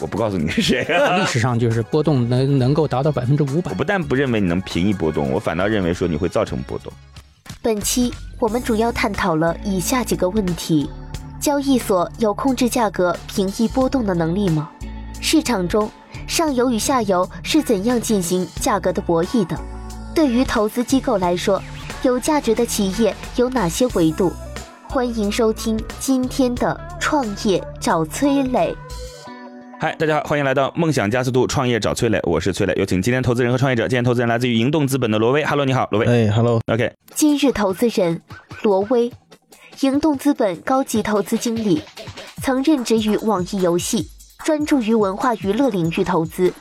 我不告诉你是谁。啊历史上就是波动能能够达到百分之五百我。不但不认为你能平抑波动，我反倒认为说你会造成波动。本期我们主要探讨了以下几个问题：交易所有控制价格、平抑波动的能力吗？市场中上游与下游是怎样进行价格的博弈的？对于投资机构来说，有价值的企业有哪些维度？欢迎收听今天的创业找崔磊。嗨，大家好，欢迎来到梦想加速度创业找崔磊，我是崔磊，有请今天投资人和创业者。今天投资人来自于盈动资本的罗威，Hello，你好，罗威。哎，Hello，OK，今日投资人罗威，盈动资本高级投资经理，曾任职于网易游戏，专注于文化娱乐领域投资。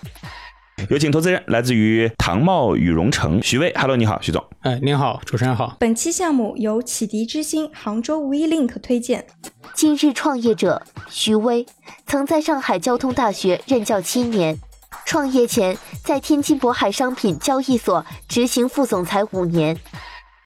有请投资人来自于唐茂羽绒城，徐威，Hello，你好，徐总。哎，您好，主持人好。本期项目由启迪之星杭州 WeLink 推荐。今日创业者徐威，曾在上海交通大学任教七年，创业前在天津渤海商品交易所执行副总裁五年。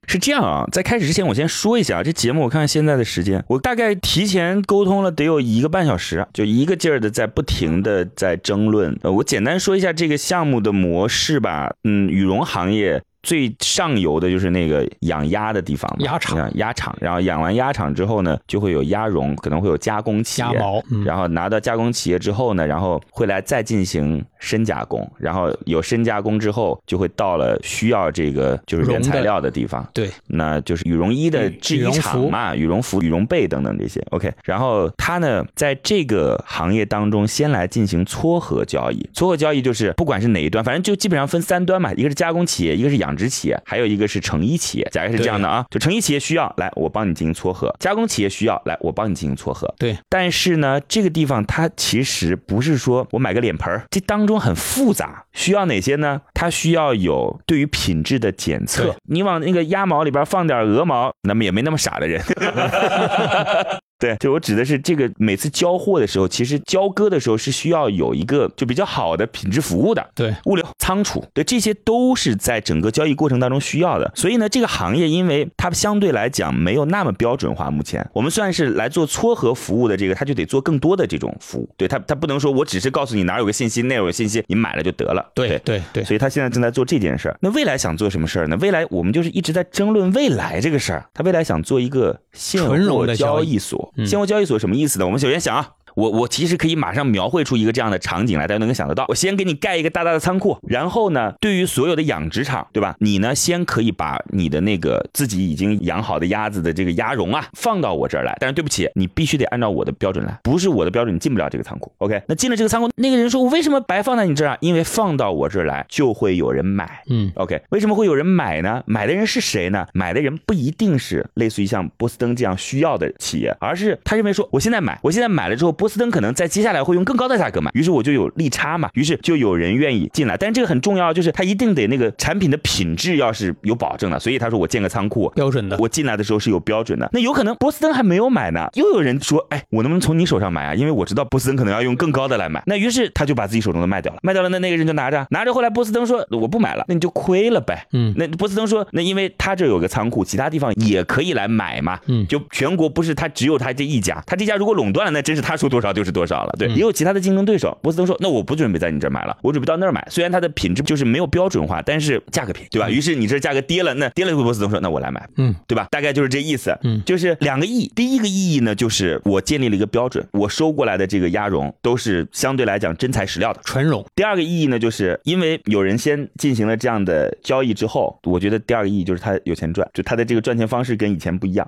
是这样啊，在开始之前，我先说一下这节目。我看看现在的时间，我大概提前沟通了得有一个半小时，就一个劲儿的在不停的在争论。呃，我简单说一下这个项目的模式吧。嗯，羽绒行业最上游的就是那个养鸭的地方，鸭场鸭场，然后养完鸭场之后呢，就会有鸭绒，可能会有加工企业，鸭毛，嗯，然后拿到加工企业之后呢，然后会来再进行深加工，然后有深加工之后，就会到了需要这个就是原材料的地方，对，那就是羽绒衣的制衣厂嘛，羽绒服、羽绒被等等这些。OK，然后它呢，在这个行业当中，先来进行撮合交易。撮合交易就是不管是哪一端，反正就基本上分三端嘛，一个是加工企业，一个是养殖企业，还有一个是成衣企业。大概是这样的啊，就成衣企业需要来，我帮你进行撮合；加工企业需要来，我帮你进行撮合。对，但是呢，这个地方它其实不是说我买个脸盆儿，这当中很复杂，需要哪些呢？它需要有对于品质的检测。你往那个鸭毛里边放点鹅毛，那么也没那么傻的人。对，就我指的是这个，每次交货的时候，其实交割的时候是需要有一个就比较好的品质服务的。对，物流、仓储，对，这些都是在整个交易过程当中需要的。所以呢，这个行业因为它相对来讲没有那么标准化，目前我们算是来做撮合服务的这个，它就得做更多的这种服务。对它，它不能说我只是告诉你哪有个信息，那有个信息，你买了就得了。对，对，对，所以他现在正在做这件事儿。那未来想做什么事儿呢？未来我们就是一直在争论未来这个事儿。他未来想做一个现货的交易所。现货交易所什么意思呢？我们首先想啊。我我其实可以马上描绘出一个这样的场景来，大家都能想得到。我先给你盖一个大大的仓库，然后呢，对于所有的养殖场，对吧？你呢，先可以把你的那个自己已经养好的鸭子的这个鸭绒啊，放到我这儿来。但是对不起，你必须得按照我的标准来，不是我的标准，你进不了这个仓库。OK，那进了这个仓库，那个人说，我为什么白放在你这儿啊？因为放到我这儿来就会有人买。嗯，OK，为什么会有人买呢？买的人是谁呢？买的人不一定是类似于像波司登这样需要的企业，而是他认为说，我现在买，我现在买了之后，波司登可能在接下来会用更高的价格买，于是我就有利差嘛，于是就有人愿意进来。但是这个很重要，就是他一定得那个产品的品质要是有保证的，所以他说我建个仓库，标准的，我进来的时候是有标准的。那有可能波司登还没有买呢，又有人说，哎，我能不能从你手上买啊？因为我知道波司登可能要用更高的来买。那于是他就把自己手中的卖掉了，卖掉了，那那个人就拿着，拿着。后来波司登说我不买了，那你就亏了呗。嗯，那波司登说，那因为他这有个仓库，其他地方也可以来买嘛。嗯就全国不是他只有他这一家，他这家如果垄断了，那真是他说多少就是多少了。对，嗯也有其他的竞争对手。波司登说，那我不准备在你这儿买了，我准备到那儿买。虽然它的品质就是没有标准化，但是价格便宜，对吧？于是你这价格跌了，那跌了，波司登说，那我来买。嗯，对吧？大概就是这意思。嗯就是两个意义。第一个意义呢，就是我建立了一个标准，我收过来的这个鸭绒都是相对来讲真材实料的。纯绒，第二个意义呢，就是因为有人先进行了这样的交易之后，我觉得第二个意义就是他有钱赚，就他的这个赚钱方式跟以前不一样。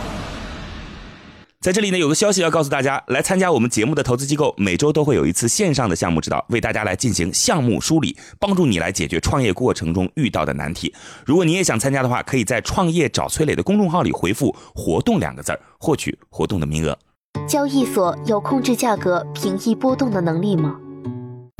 在这里呢，有个消息要告诉大家，来参加我们节目的投资机构，每周都会有一次线上的项目指导，为大家来进行项目梳理，帮助你来解决创业过程中遇到的难题。如果你也想参加的话，可以在“创业找崔磊”的公众号里回复“活动”两个字儿，获取活动的名额。交易所有控制价格平抑波动的能力吗？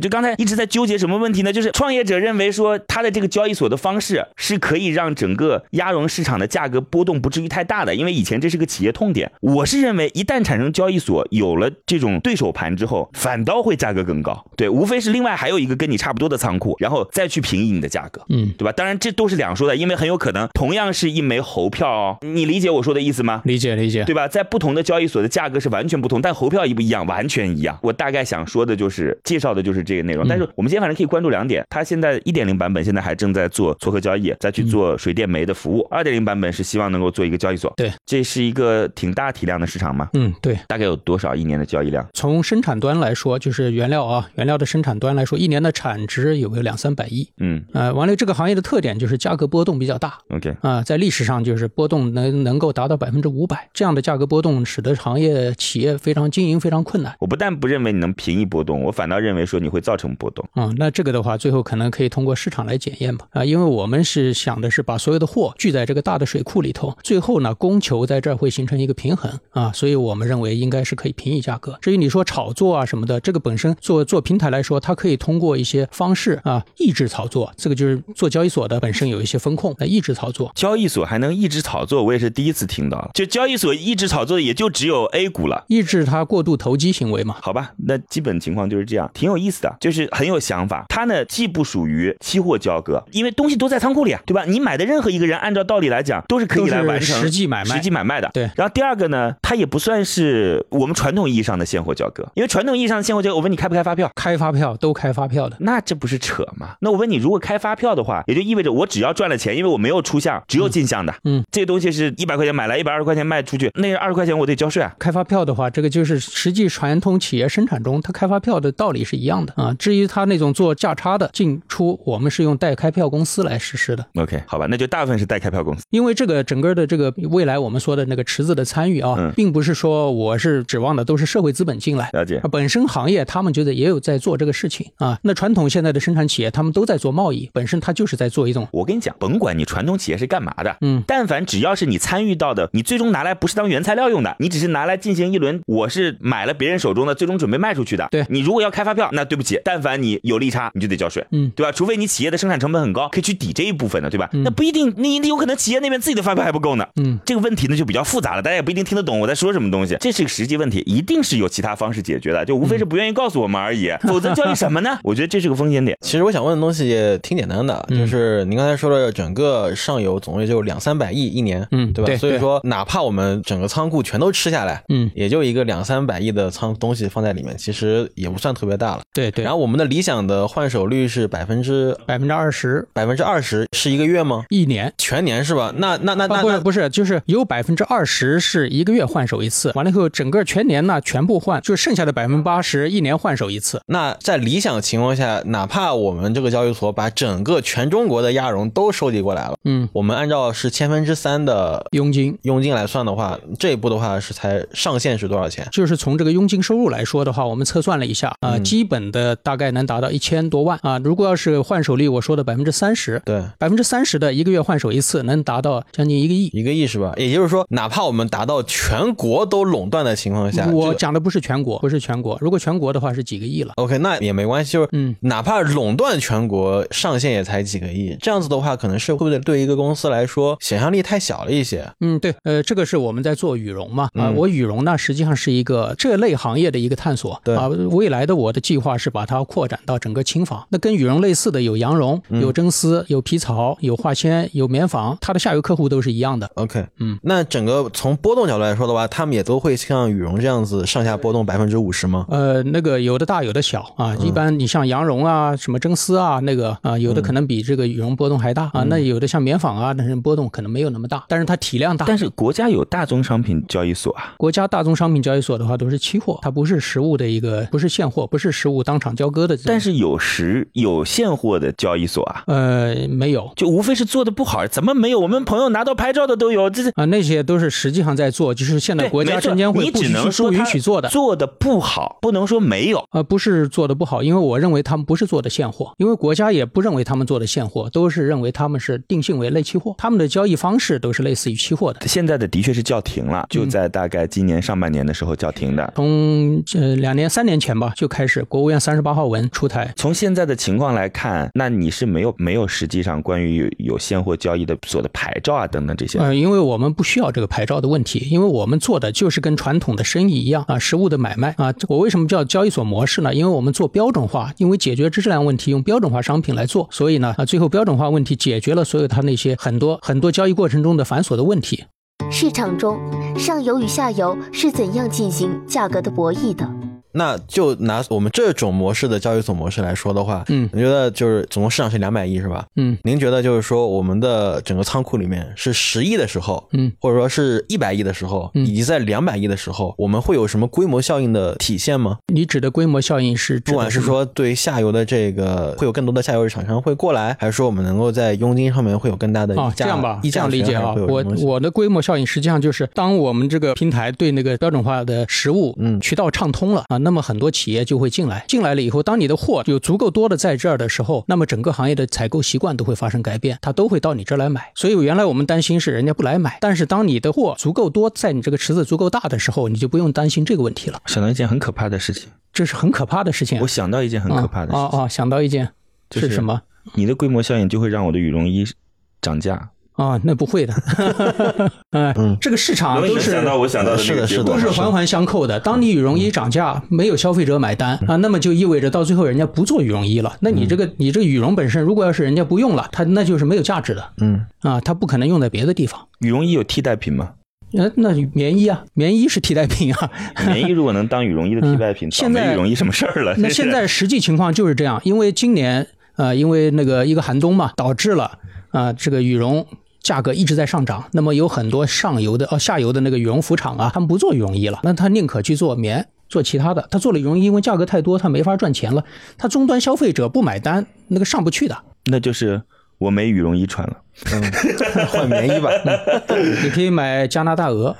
就刚才一直在纠结什么问题呢？就是创业者认为说他的这个交易所的方式是可以让整个鸭绒市场的价格波动不至于太大的，因为以前这是个企业痛点。我是认为一旦产生交易所有了这种对手盘之后，反倒会价格更高。对，无非是另外还有一个跟你差不多的仓库，然后再去平移你的价格，嗯，对吧？当然这都是两说的，因为很有可能同样是一枚猴票哦，你理解我说的意思吗？理解理解，对吧？在不同的交易所的价格是完全不同，但猴票一不一样，完全一样。我大概想说的就是介绍的就是这个内容，但是我们今天反正可以关注两点，它现在一点零版本现在还正在做撮合交易，再去做水电煤的服务。二点零版本是希望能够做一个交易所。对，这是一个挺大体量的市场嘛？嗯，对。大概有多少一年的交易量？从生产端来说，就是原料啊，原料的生产端来说，一年的产值有个两三百亿。嗯，呃，完了，这个行业的特点就是价格波动比较大。OK，啊，在历史上就是波动能能够达到百分之五百，这样的价格波动使得行业企业非常经营非常困难。我不但不认为你能平抑波动，我反倒认为说你会造成波动。啊、那这个的话，最后可能可以通过市场来检验吧。啊，因为我们是想的是把所有的货聚在这个大的水库里头，最后呢，供求在这儿会形成一个平衡啊，所以我们认为应该是可以平抑价格。至于你说炒作啊什么的，这个本身做做平台来说，它可以通过一些方式啊抑制炒作，这个就是做交易所的本身有一些风控来抑制炒作。交易所还能抑制炒作，我也是第一次听到。就交易所抑制炒作也就只有 A 股了。抑制它过度投机行为嘛？好吧，那基本情况就是这样，挺有意思的，就是很有想法。它呢既不属于期货交割，因为东西都在仓库里啊，对吧？你买的任何一个人，按照道理来讲，都是可以来完成实际买卖实际买卖的。对然后第二个呢，它也不算是我们传统意义上的现货交割，因为传统意义上的现货交割，我问你开不开发票？开发票都开发票的。那这不是扯吗？那我问你，如果开发票的话，也就意味着我只要赚了钱，因为我没有出项，只有进项的。嗯，这个东西是一百块钱买来，一百二十块钱卖出去，那二十块钱我得交税啊。开发票的话，这个就是实际传统企业生产中，它开发票的道理是一样的啊。至于他那种做价差的进出，我们是用代开票公司来实施的。OK，好吧，那就大部分是代开票公司。因为这个整个的这个未来我们说的那个池子的参与啊，嗯并不是说我是指望的都是社会资本进来。了解啊，本身行业他们觉得也有在做这个事情啊。那传统现在的生产企业，他们都在做贸易，本身它就是在做一种我跟你讲，甭管你传统企业是干嘛的，嗯，但凡只要是你参与到的，你最终拿来不是当原材料用的，你只是拿来进行一轮，我是买了别人手中的，最终准备卖出去的。对你如果要开发票，那对不起，但凡你有利差，你就得交税，嗯对吧？除非你企业的生产成本很高，可以去抵这一部分的，对吧？嗯那不一定，你你有可能企业那边自己的发票还不够呢。嗯这个问题呢就比较复杂了，大家也不一定听得懂我在说什么东西，这是个实际问题，一定是有其他方式解决的，就无非是不愿意告诉我们而已，否则交易什么呢？我觉得这是个风险点。其实我想问的东西也挺简单的，嗯就是您刚才说的整个上游总也就两三百亿一年，嗯对吧？对所以说哪怕我们整个仓库全都吃下来，嗯，也就一个两三百亿的仓东西放在里面，其实也不算特别大了。对对，然后我们的理想的换手率是百分之百分之二十百分之二十，是一个月吗？一年。全年是吧？那那那那啊，不是那不是，就是有百分之二十是一个月换手一次，完了以后整个全年呢全部换，就剩下的百分之八十一年换手一次。那在理想情况下，哪怕我们这个交易所把整个全中国的亚绒都收集过来了，嗯，我们按照是千分之三的佣金佣金来算的话，这一步的话是才上限是多少钱？就是从这个佣金收入来说的话，我们测算了一下啊、嗯基本的大概能达到一千多万啊。如果要是换手率，我说的百分之三十，对，百分之三十的一个月换手一次，能达到将近一个亿。一个亿是吧？也就是说，哪怕我们达到全国都垄断的情况下，我讲的不是全国，不是全国。如果全国的话是几个亿了。OK，那也没关系，就是嗯，哪怕垄断全国，上限也才几个亿，这样子的话，可能是会不会对一个公司来说想象力太小了一些？嗯，对，呃，这个是我们在做羽绒嘛，啊、嗯我羽绒呢实际上是一个这类行业的一个探索，对啊，未来的我的计划是把它扩展到整个轻纺。那跟羽绒类似的有羊绒、嗯有真丝、有皮草、有化纤、有棉纺，它的下游客户都是一样的。OK，嗯，那整个从波动角度来说的话，他们也都会像羽绒这样子上下波动百分之五十吗？呃，那个有的大有的小啊，嗯一般你像羊绒啊、什么真丝啊，那个啊，有的可能比这个羽绒波动还大啊，那有的像棉纺啊，那是波动可能没有那么大，但是它体量大。但是国家有大宗商品交易所啊，国家大宗商品交易所的话都是期货，它不是实物的一个，不是现货，不是实物当场。交割的。但是有时有现货的交易所啊，呃，没有就无非是做的不好，怎么没有？我们朋友拿到拍照的都有，这是啊，那些都是实际上在做，就是现在国家证监会不许不允能说他许做的。做的不好，不能说没有。呃，不是做的不好，因为我认为他们不是做的现货，因为国家也不认为他们做的现货，都是认为他们是定性为类期货，他们的交易方式都是类似于期货的。现在的的确是叫停了，就在大概今年上半年的时候叫停的。从呃两年三年前吧就开始，国务院三十八号文出台，从现在的情况来看，那你是没有没有实际上关于有有现货交易的所的牌照啊等等这些。呃，因为我们不需要这个牌照的问题，因为我们做的就是跟传统的生意一样啊，实物的买卖啊。我为什么叫交易所模式呢？因为我们做标准化，因为解决质量问题，用标准化商品来做，所以呢啊，最后标准化问题解决了所有它那些很多很多交易过程中的繁琐的问题。市场中上游与下游是怎样进行价格的博弈的？那就拿我们这种模式的交易总模式来说的话，嗯。你觉得就是总共市场是两百亿是吧？嗯。您觉得就是说我们的整个仓库里面是十亿的时候，嗯，或者说是一百亿的时候，嗯。以及在两百亿的时候，我们会有什么规模效应的体现吗？你指的规模效应是不管是说对下游的这个会有更多的下游厂商会过来，还是说我们能够在佣金上面会有更大的哦这样吧，这样理解啊。我我的规模效应实际上就是，当我们这个平台对那个标准化的实物，嗯。渠道畅通了啊，那么很多企业就会进来，进来了以后，当你的货有足够多的在这儿的时候，那么整个行业的采购习惯都会发生改变，它都会到你这儿来买。所以原来我们担心是人家不来买，但是当你的货足够多，在你这个池子足够大的时候，你就不用担心这个问题了。想到一件很可怕的事情，这是很可怕的事情啊。我想到一件很可怕的事情，啊啊啊！想到一件就是是什么？你的规模效应就会让我的羽绒衣涨价。啊，那不会的，哎，嗯这个市场都是我想到的那个结果都是环环相扣的。当你羽绒衣涨价，没有消费者买单啊，那么就意味着到最后人家不做羽绒衣了。那你这个你这个羽绒本身，如果要是人家不用了，它那就是没有价值的嗯，啊，它不可能用在别的地方。羽绒衣有替代品吗？呃，那棉衣啊，棉衣是替代品啊。棉衣如果能当羽绒衣的替代品，现在羽绒衣什么事儿了？那现在实际情况就是这样，因为今年呃，因为那个一个寒冬嘛，导致了啊、这个羽绒。价格一直在上涨，那么有很多上游的哦下游的那个羽绒服厂啊，他们不做羽绒衣了，那他宁可去做棉，做其他的。他做了羽绒衣，因为价格太多，他没法赚钱了。他终端消费者不买单，那个上不去的。那就是我没羽绒衣穿了。嗯换棉衣吧。你可以买加拿大鹅，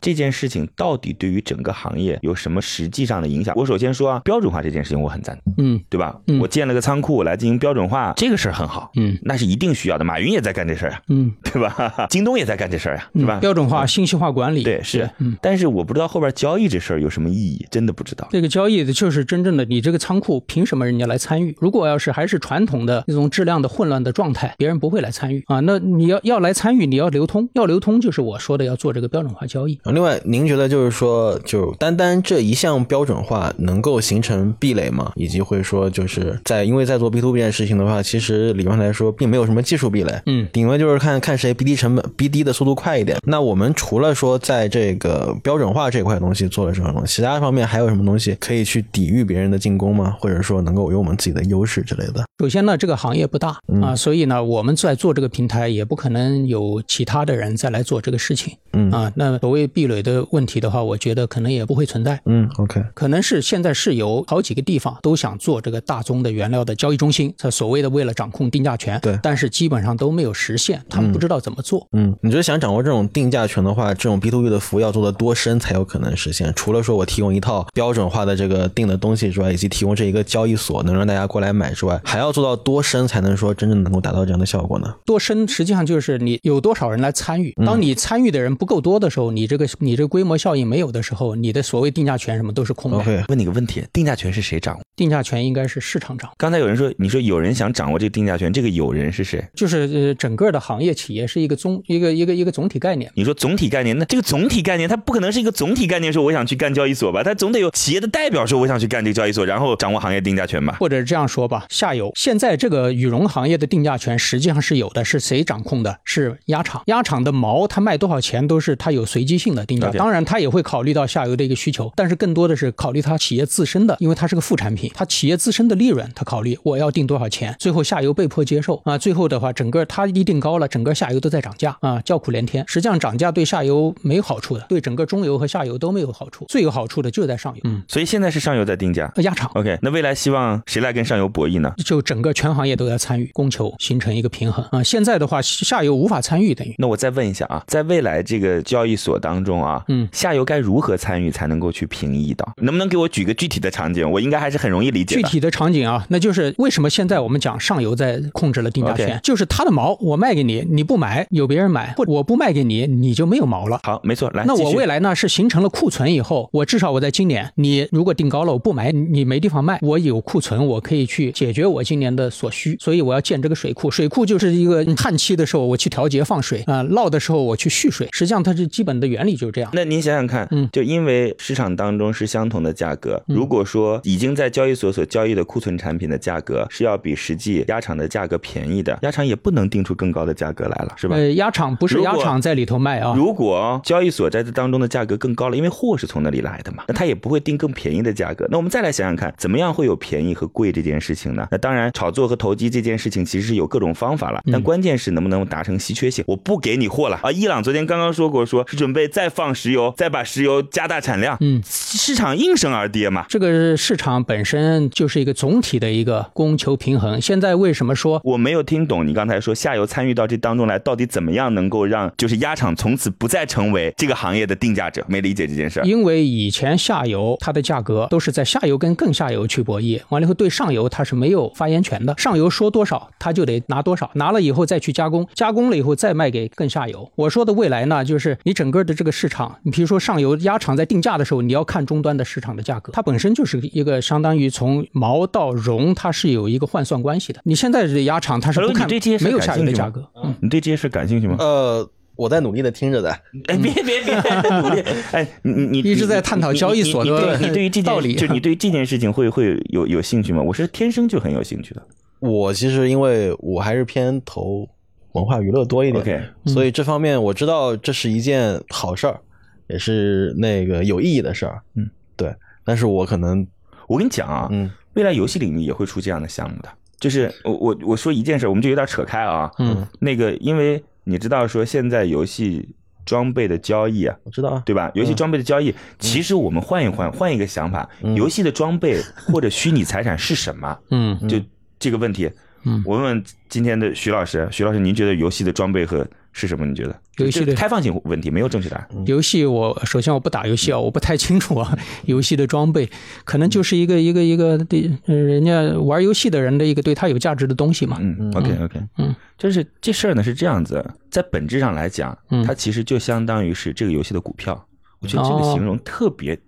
这件事情到底对于整个行业有什么实际上的影响？我首先说啊，标准化这件事情我很赞同，嗯对吧？嗯我建了个仓库来进行标准化，这个事儿很好，嗯那是一定需要的。马云也在干这事儿啊，嗯，对吧？京东也在干这事儿啊，对吧？嗯标准化、信息化管理，对是，嗯。但是我不知道后边交易这事儿有什么意义，真的不知道。这个交易的就是真正的你这个仓库凭什么人家来参与？如果要是还是传统的那种质量的混乱的状态，别人不会来参与啊。那你要要来参与，你要流通，要流通就是我说的要做这个标准化交易。另外，您觉得就是说，就单单这一项标准化能够形成壁垒吗？以及会说，就是在因为在做 B to B 这件事情的话，其实理论上来说，并没有什么技术壁垒，嗯顶多就是看看谁 BD 成本 BD 的速度快一点。那我们除了说在这个标准化这块东西做了什么东西，其他方面还有什么东西可以去抵御别人的进攻吗？或者说能够有我们自己的优势之类的？首先呢，这个行业不大啊，所以呢，我们在做这个平台也不可能有其他的人再来做这个事情嗯啊。那所谓壁垒的问题的话，我觉得可能也不会存在。嗯，OK，可能是现在是有好几个地方都想做这个大宗的原料的交易中心，它所谓的为了掌控定价权，对但是基本上都没有实现，他们不知道怎么做。嗯，你觉得想掌握这种定价权的话，这种 B to B 的服务要做的多深才有可能实现？除了说我提供一套标准化的这个定的东西之外，以及提供这一个交易所能让大家过来买之外，还要做到多深才能说真正能够达到这样的效果呢？多深实际上就是你有多少人来参与。当你参与的人不够多的时候，你这个你这个规模效应没有的时候，你的所谓定价权什么都是空的。OK，问你个问题，定价权是谁掌握？定价权应该是市场掌握，刚才有人说，你说有人想掌握这个定价权，这个有人是谁？就是呃整个的行业企业是一个总一个一个一个总体概念。你说总体概念，那这个总体概念，它不可能是一个总体概念，说我想去干交易所吧？它总得有企业的代表说我想去干这个交易所，然后掌握行业定价权吧？或者这样说吧，下游现在这个羽绒行业的定价权实际上是有的，是谁掌控的？是鸭场。鸭场的毛它卖多少钱都是它有随机性的定价当然它也会考虑到下游的一个需求，但是更多的是考虑它企业自身的，因为它是个副产品，它企业自身的利润，它考虑我要定多少钱，最后下游被迫接受啊，最后的话整个它一定高了，整个下游都在涨价啊，叫苦连天。实际上涨价对下游没有好处的，对整个中游和下游都没有好处，最有好处的就是在上游，嗯，所以现在是上游在定价。呃鸭场。OK，那未来希望谁来跟上游博弈呢？就整个全行业都在参与，供求形成一个平衡啊。现在的话，下游无法参与，等于那我再问一下啊，在未来这个交易所当中啊，嗯下游该如何参与才能够去平抑的？能不能给我举个具体的场景？我应该还是很容易理解的。具体的场景啊，那就是为什么现在我们讲上游在控制了定价权就是它的毛我卖给你，你不买有别人买，或者我不卖给你，你就没有毛了。好，没错，来，那我未来呢是形成了库存以后，我至少我在今年，你如果定高了，我不买，你没地方卖，我有库存，我可以去解决我今年的所需，所以我要建这个水库。水库就是一个旱期的时候我去调节放水啊、涝的时候我去蓄水，实际上它是基本的原理就是这样。那您想想看，嗯就因为市场当中是相同的价格，如果说已经在交易所所交易的库存产品的价格是要比实际鸭场的价格便宜的，鸭场也不能定出更高的价格来了，是吧？呃，鸭场不是如果鸭场在里头卖啊，如果交易所在这当中的价格更高了，因为货是从那里来的嘛，那它也不会定更便宜的价格。那我们再来想想看，怎么样会有便宜和贵这件事情呢？那当然，炒作和投机这件事情其实是有各种方法了，但关键是能不能达成稀缺性。我不给你货了啊！伊朗昨天刚刚说过，说是准备再放石油，再把石油加大产量，嗯，市场应声而跌嘛。这个市场本身就是一个总体的一个供求平衡。现在为什么说我没有听懂你刚才说下游参与到这当中来，到底怎么样能够让就是鸭场从此不再成为这个行业的定价者？没理解这件事儿。因为以前下游它的价格都是在下游跟更下游去博弈，完了以后对上游它是没有发言权的，上游说多少它就得拿多少，拿了以后再去加工，加工了以后再卖给更下游。我说的未来呢，就是你整个的这个市场，你比如说上游鸭场在定价的时候，你要看终端的市场的价格，它本身就是一个相当于从毛到绒，它是有一个换算关系的。你现在的鸭场它是不看这些没有下游的价格，嗯。你对这些事感兴趣吗？呃，我在努力的听着的。哎，别别别努力！哎，你你你一直在探讨交易所的你对于这件道理就你对于这件事情会会有有兴趣吗？我是天生就很有兴趣的。我其实因为我还是偏投文化娱乐多一点 OK 所以这方面我知道这是一件好事儿，也是那个有意义的事儿。嗯，对。但是我可能，我跟你讲啊，嗯未来游戏领域也会出这样的项目的。就是我我我说一件事，我们就有点扯开啊。嗯，那个因为你知道说现在游戏装备的交易啊，我知道啊，对吧？游戏装备的交易，其实我们换一换，换一个想法，游戏的装备或者虚拟财产是什么？嗯就这个问题，嗯我问问今天的徐老师，徐老师，您觉得游戏的装备和是什么？你觉得？游戏的开放性问题，没有正确答案。游戏我首先我不打游戏啊，我不太清楚啊。游戏的装备可能就是一个一个一个对，呃人家玩游戏的人的一个对他有价值的东西嘛。嗯，OK OK，嗯，就是这事儿呢是这样子，在本质上来讲，嗯它其实就相当于是这个游戏的股票。我觉得这个哦形容特别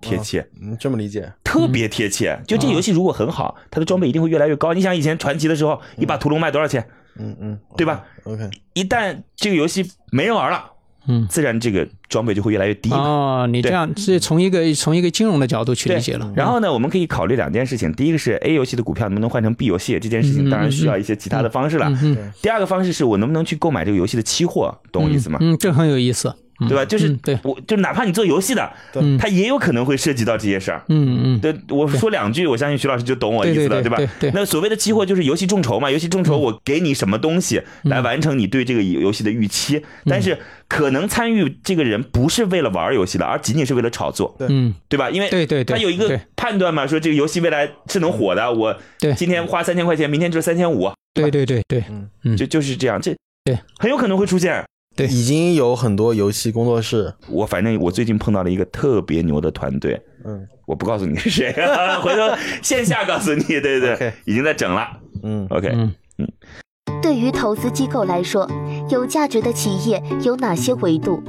贴切。嗯，这么理解。特别贴切，就这个游戏如果很好，它的装备一定会越来越高。你想以前传奇的时候，一把屠龙卖多少钱，嗯嗯，对吧？？OK，一旦这个游戏没人玩了，嗯自然这个装备就会越来越低嘛。哦，你这样是从一个从一个金融的角度去理解了。然后呢，我们可以考虑两件事情。第一个是 A 游戏的股票能不能换成 B 游戏，这件事情当然需要一些其他的方式了。嗯嗯第二个方式是我能不能去购买这个游戏的期货，懂我意思吗？嗯，这很有意思。嗯对吧？就是我就哪怕你做游戏的，嗯。它也有可能会涉及到这些事儿。嗯嗯，对，我说两句，我相信徐老师就懂我意思了，对吧对对对？那所谓的期货就是游戏众筹嘛，游戏众筹我给你什么东西来完成你对这个游戏的预期，但是可能参与这个人不是为了玩游戏的，而仅仅是为了炒作，嗯。对吧？因为对对对他有一个判断嘛，说这个游戏未来是能火的，我对。今天花三千块钱，明天就是三千五，对对对对，嗯。就就是这样，这对。很有可能会出现。对。已经有很多游戏工作室，我反正我最近碰到了一个特别牛的团队，嗯。我不告诉你是谁，回头线下告诉你，对对 OK 已经在整了。嗯。OK，嗯。对于投资机构来说，有价值的企业有哪些维度？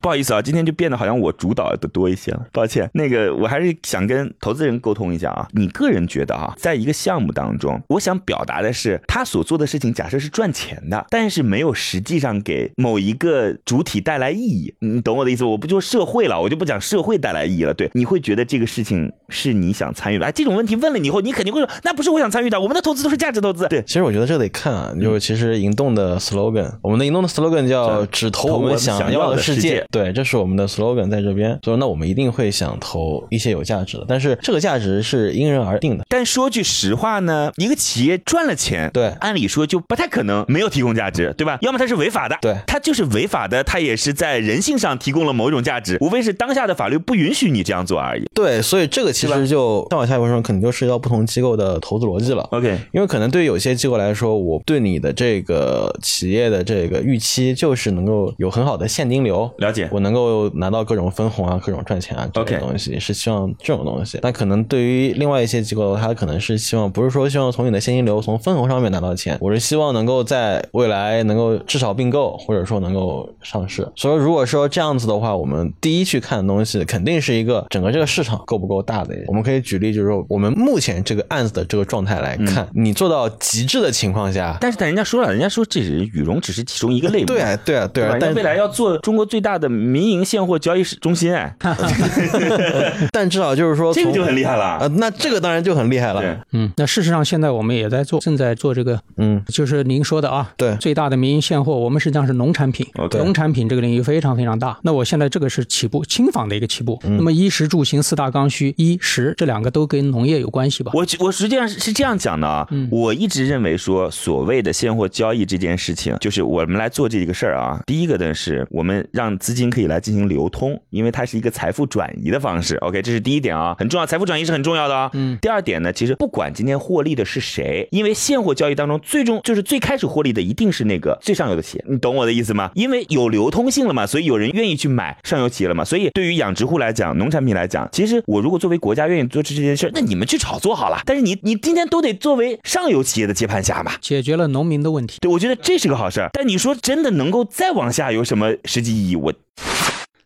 不好意思啊，今天就变得好像我主导的多一些了，抱歉。那个我还是想跟投资人沟通一下啊，你个人觉得啊，在一个项目当中，我想表达的是，他所做的事情假设是赚钱的，但是没有实际上给某一个主体带来意义，你懂我的意思？我不就社会了，我就不讲社会带来意义了。对，你会觉得这个事情是你想参与的？哎，这种问题问了你以后，你肯定会说，那不是我想参与的，我们的投资都是价值投资。对，其实我觉得这得看啊，就是其实银动的 slogan，我们的银动的 slogan 叫“只投我们想要的世界”，对，这是我们的 slogan 在这边，所以那我们一定会想投一些有价值的，但是这个价值是因人而定的。但说句实话呢，一个企业赚了钱，对按理说就不太可能没有提供价值，对吧？要么它是违法的，对它就是违法的，它也是在人性上提供了某种价值，无非是当下的法律不允许你这样做而已。对，所以这个其实就再往下一步说，肯定就涉及到不同机构的投资逻辑了。OK，因为可能对于有些机构来说，我对你的这个企业的这个预期就是能够有很好的现金流，了解我能够拿到各种分红啊、各种赚钱啊这种东西是希望这种东西。但可能对于另外一些机构，他可能是希望不是说希望从你的现金流、从分红上面拿到钱，我是希望能够在未来能够至少并购，或者说能够上市。所以如果说这样子的话，我们第一去看的东西肯定是一个整个这个市场够不够大的。我们可以举例，就是说我们目前这个案子的这个状态来看，嗯你做到极致的情况下，但是但人家说了，人家说这是羽绒只是其中一个类目，对啊，对啊，对吧啊，但未来要做中国最大的民营现货交易中心，哎，但至少就是说，这个就很厉害了。呃，那这个当然就很厉害对了。嗯，那事实上现在我们也在做，正在做这个，嗯，就是您说的啊，对最大的民营现货，我们实际上是农产品农产品这个领域非常非常大。那我现在这个是起步，轻纺的一个起步。嗯那么衣食住行四大刚需，衣食这两个都跟农业有关系吧？我我实际上是这样讲的啊，我一直认为说，所谓的现货交易这件事情，就是我们来做这个事儿啊。第一个呢，是我们让资金可以来进行流通，因为它是一个财富转移的方式。OK，这是第一点啊，很重要，财富转移是很重要的啊。嗯第二点呢，其实不管今天获利的是谁，因为现货交易当中最终就是最开始获利的一定是那个最上游的企业，你懂我的意思吗？因为有流通性了嘛，所以有人愿意去买上游企业了嘛。所以对于养殖户来讲，农产品来讲，其实我如果作为国家愿意做这件事，那你们去炒作好了。但是你你今天都得作为上游企业的接盘侠嘛。解决了农民的问题。对，我觉得这是个好事儿。但你说真的能够再往下有什么实际意义？我。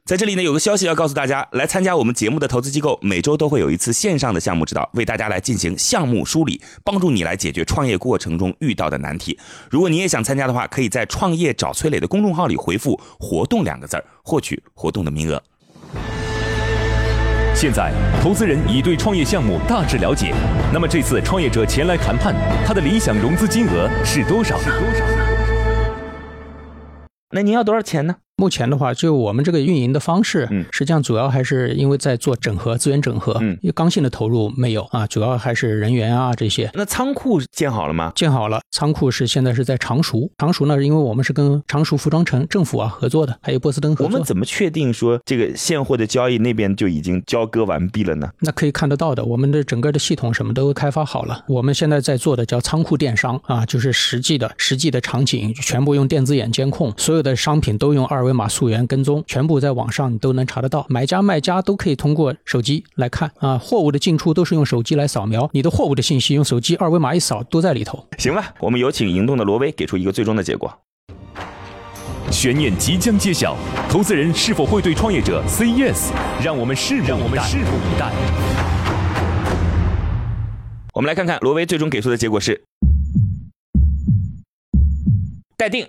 在这里呢，有个消息要告诉大家，来参加我们节目的投资机构，每周都会有一次线上的项目指导，为大家来进行项目梳理，帮助你来解决创业过程中遇到的难题。如果你也想参加的话，可以在“创业找崔磊”的公众号里回复“活动”两个字儿，获取活动的名额。现在，投资人已对创业项目大致了解。那么这次创业者前来谈判，他的理想融资金额是多少？是多少？那您要多少钱呢？目前的话，就我们这个运营的方式，嗯实际上主要还是因为在做整合资源整合，嗯因为刚性的投入没有啊，主要还是人员啊这些。那仓库建好了吗？建好了，仓库是现在是在常熟。常熟呢，因为我们是跟常熟服装城政府啊合作的，还有波司登合作。我们怎么确定说这个现货的交易那边就已经交割完毕了呢？那可以看得到的，我们的整个的系统什么都开发好了。我们现在在做的叫仓库电商啊，就是实际的实际的场景全部用电子眼监控，所有的商品都用二维码溯源跟踪，全部在网上你都能查得到。买家卖家都可以通过手机来看啊，货物的进出都是用手机来扫描，你的货物的信息用手机二维码一扫都在里头。行了，我们有请赢动的罗威给出一个最终的结果。悬念即将揭晓，投资人是否会对创业者 say yes？让我们拭目让我们拭目以待。我们来看看罗威最终给出的结果是待定。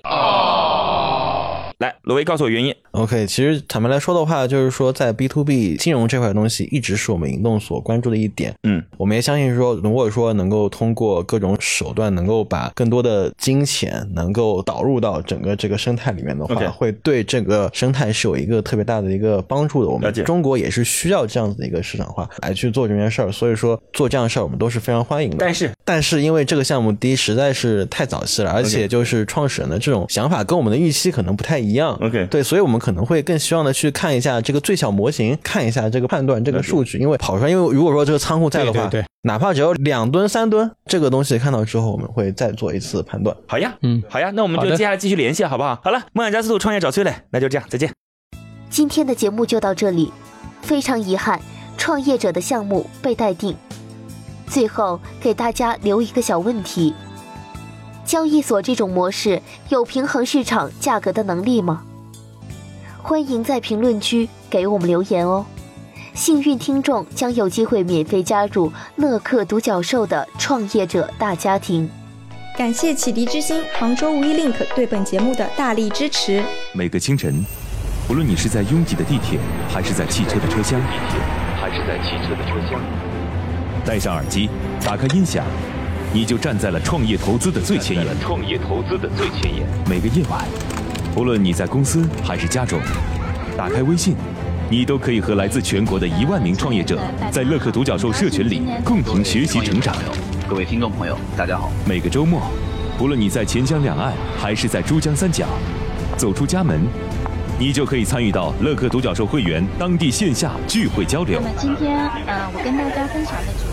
来，罗威告诉我原因。OK，其实坦白来说的话，就是说在 B to B 金融这块东西，一直是我们银动所关注的一点。嗯，我们也相信说，如果说能够通过各种手段，能够把更多的金钱能够导入到整个这个生态里面的话会对这个生态是有一个特别大的一个帮助的。我了解们中国也是需要这样子的一个市场化来去做这件事儿，所以说做这样的事儿我们都是非常欢迎的。但是但是因为这个项目第一实在是太早期了，而且就是创始人的这种想法跟我们的预期可能不太一样。OK 对，所以我们可能会更希望的去看一下这个最小模型，看一下这个判断这个数据，因为跑出来，因为如果说这个仓库在的话，对对对哪怕只要两吨三吨，这个东西看到之后，我们会再做一次判断。好呀，嗯好呀，那我们就接下来继续联系，好不好？好了，梦想加速度创业找崔磊，那就这样，再见。今天的节目就到这里，非常遗憾，创业者的项目被待定。最后给大家留一个小问题：交易所这种模式有平衡市场价格的能力吗？欢迎在评论区给我们留言哦。幸运听众将有机会免费加入乐客独角兽的创业者大家庭。感谢启迪之星、杭州无一 link 对本节目的大力支持。每个清晨，无论你是在拥挤的地铁，还是在汽车的车厢，还是在汽车的车厢，戴上耳机，打开音响，你就站在了创业投资的最前沿。创业投资的最前沿。每个夜晚，不论你在公司还是家中，打开微信，你都可以和来自全国的一万名创业者，在乐客独角兽社群里共同学习成长。各位听众朋友，大家好。每个周末，不论你在钱江两岸还是在珠江三角，走出家门，你就可以参与到乐客独角兽会员当地线下聚会交流。那么今天，呃，我跟大家分享的主题。